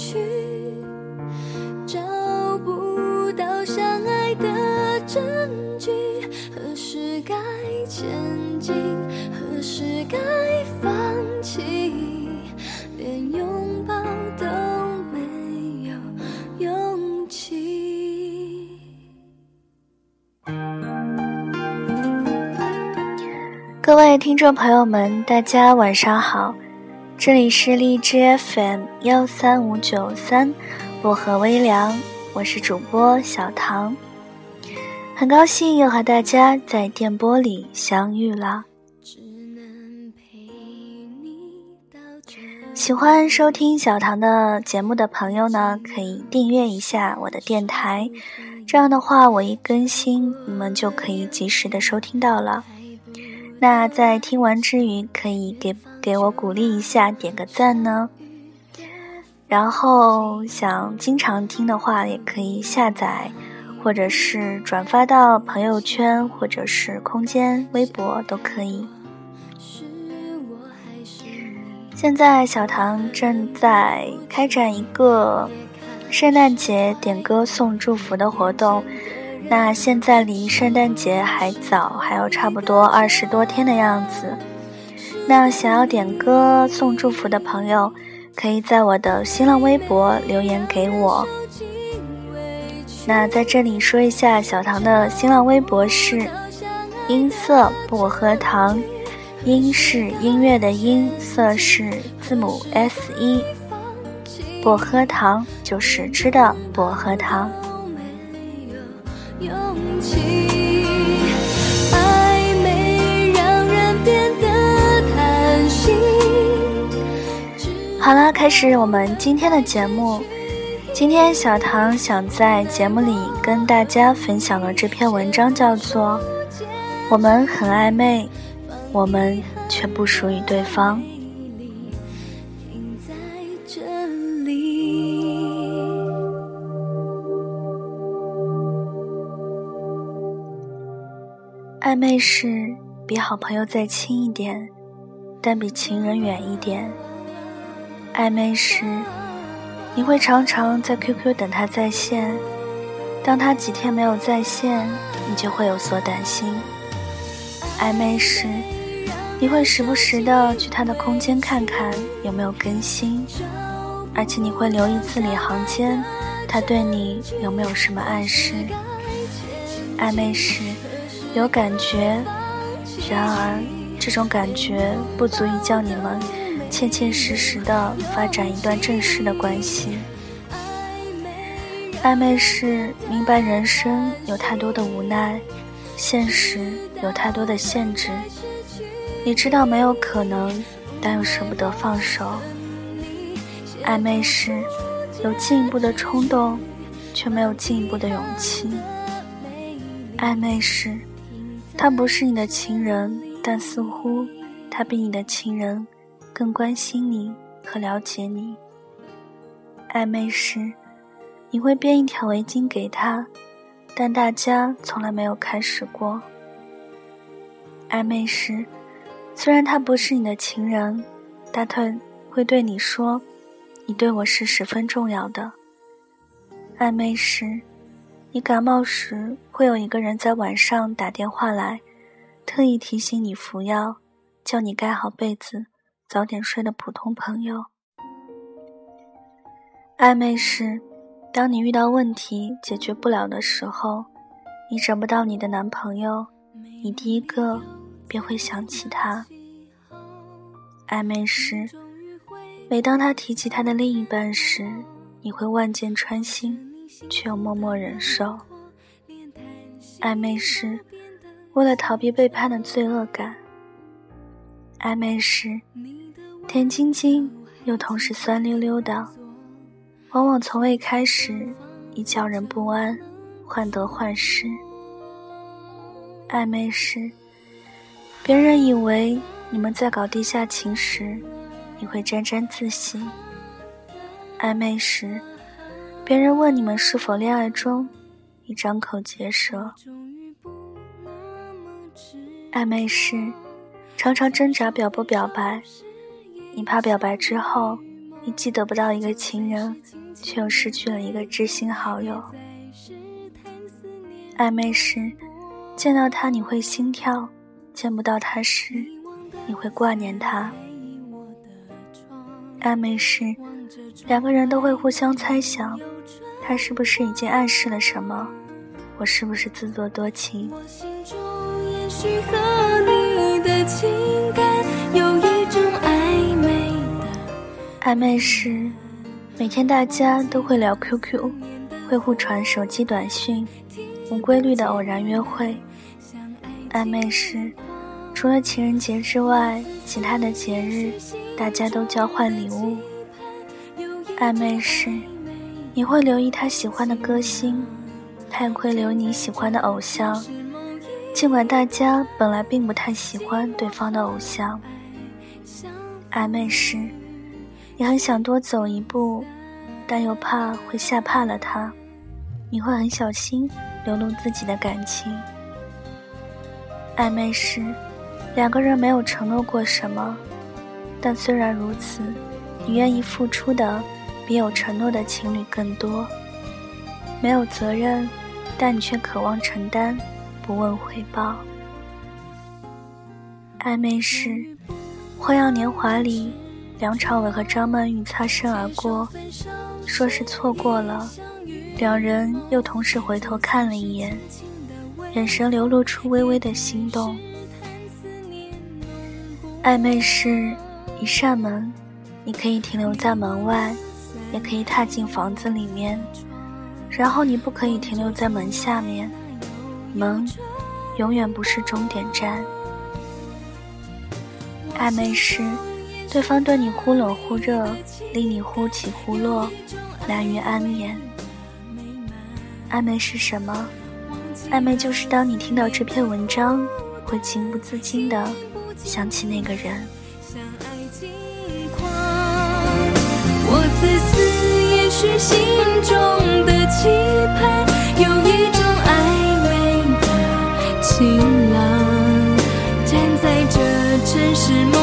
去，找不到相爱的证据。何时该前进，何时该放弃，连拥抱都没有勇气。各位听众朋友们，大家晚上好，这里是荔枝 FM 幺三五九三薄荷微凉，我是主播小唐，很高兴又和大家在电波里相遇了。喜欢收听小唐的节目的朋友呢，可以订阅一下我的电台，这样的话我一更新，你们就可以及时的收听到了。那在听完之余，可以给给我鼓励一下，点个赞呢。然后想经常听的话，也可以下载，或者是转发到朋友圈，或者是空间、微博都可以。现在小唐正在开展一个圣诞节点歌送祝福的活动。那现在离圣诞节还早，还有差不多二十多天的样子。那想要点歌送祝福的朋友，可以在我的新浪微博留言给我。那在这里说一下，小唐的新浪微博是音色薄荷糖，音是音乐的音，色是字母 S 一，薄荷糖就是吃的薄荷糖。勇气，好了，开始我们今天的节目。今天小唐想在节目里跟大家分享的这篇文章叫做《我们很暧昧，我们却不属于对方》。暧昧是，比好朋友再亲一点，但比情人远一点。暧昧时，你会常常在 QQ 等他在线，当他几天没有在线，你就会有所担心。暧昧时，你会时不时的去他的空间看看有没有更新，而且你会留意字里行间，他对你有没有什么暗示。暧昧时。有感觉，然而这种感觉不足以叫你们切切实实的发展一段正式的关系。暧昧是明白人生有太多的无奈，现实有太多的限制。你知道没有可能，但又舍不得放手。暧昧是有进一步的冲动，却没有进一步的勇气。暧昧是。他不是你的情人，但似乎他比你的情人更关心你和了解你。暧昧时，你会编一条围巾给他，但大家从来没有开始过。暧昧时，虽然他不是你的情人，但他会对你说：“你对我是十分重要的。”暧昧时。你感冒时，会有一个人在晚上打电话来，特意提醒你服药，叫你盖好被子，早点睡的普通朋友。暧昧是，当你遇到问题解决不了的时候，你找不到你的男朋友，你第一个便会想起他。暧昧是，每当他提起他的另一半时，你会万箭穿心。却又默默忍受。暧昧时，为了逃避背叛的罪恶感；暧昧时，甜津津又同时酸溜溜的，往往从未开始，已叫人不安，患得患失。暧昧时，别人以为你们在搞地下情时，你会沾沾自喜；暧昧时。别人问你们是否恋爱中，你张口结舌。暧昧时，常常挣扎表不表白，你怕表白之后，你既得不到一个情人，却又失去了一个知心好友。暧昧时，见到他你会心跳；见不到他时，你会挂念他。暧昧时，两个人都会互相猜想，他是不是已经暗示了什么？我是不是自作多情？暧昧时，每天大家都会聊 QQ，会互传手机短信，无规律的偶然约会。暧昧时，除了情人节之外，其他的节日大家都交换礼物。暧昧时，你会留意他喜欢的歌星。他也会留你喜欢的偶像，尽管大家本来并不太喜欢对方的偶像。暧昧时，你很想多走一步，但又怕会吓怕了他，你会很小心流露自己的感情。暧昧时，两个人没有承诺过什么，但虽然如此，你愿意付出的比有承诺的情侣更多。没有责任。但你却渴望承担，不问回报。暧昧时，《花样年华》里，梁朝伟和张曼玉擦身而过，说是错过了，两人又同时回头看了一眼，眼神流露出微微的心动。暧昧是一扇门，你可以停留在门外，也可以踏进房子里面。然后你不可以停留在门下面，门永远不是终点站。暧昧是，对方对你忽冷忽热，令你忽起忽落，难于安眠。暧昧是什么？暧昧就是当你听到这篇文章，会情不自禁的想起那个人。我自私，也许心中的。期盼有一种暧昧的晴朗，站在这城市。